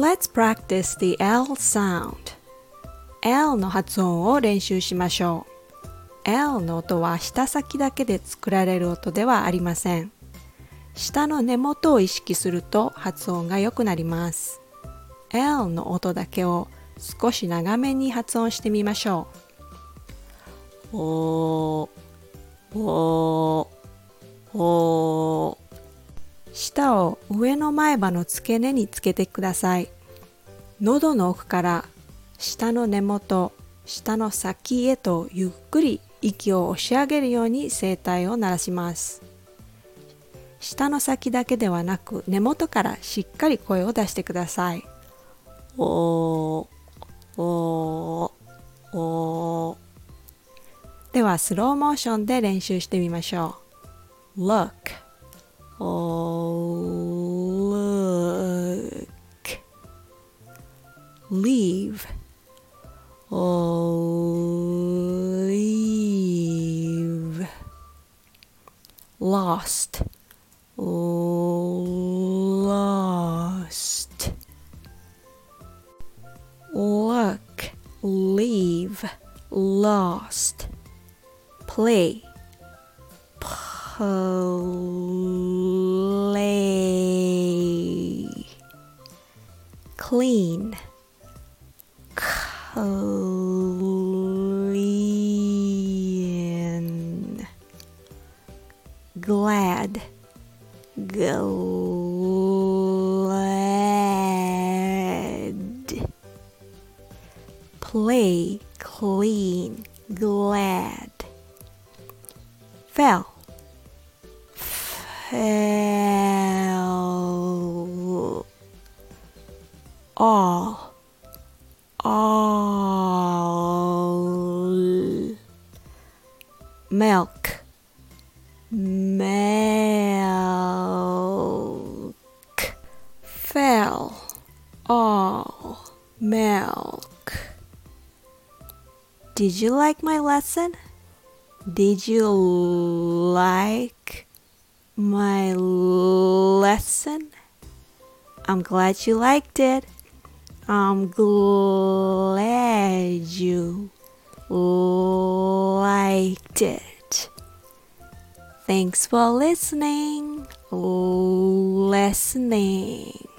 Let's practice the L sound. L の発音を練習しましょう。L の音は舌先だけで作られる音ではありません。舌の根元を意識すると発音が良くなります。L の音だけを少し長めに発音してみましょう。おー、舌を上の前歯の付け根につけてください。喉の奥から下の根元、下の先へとゆっくり息を押し上げるように声帯を鳴らします。下の先だけではなく根元からしっかり声を出してください。おー、おー、おー。ではスローモーションで練習してみましょう。Look look. Leave. Leave. Lost. Lost. Look. Leave. Lost. Play. Play clean. Clean. Glad. Glad. Play clean. Glad. Fell. Fell all. All. Milk. Milk. Fell all. Milk. Did you like my lesson? Did you like my lesson. I'm glad you liked it. I'm glad you liked it. Thanks for listening. Listening.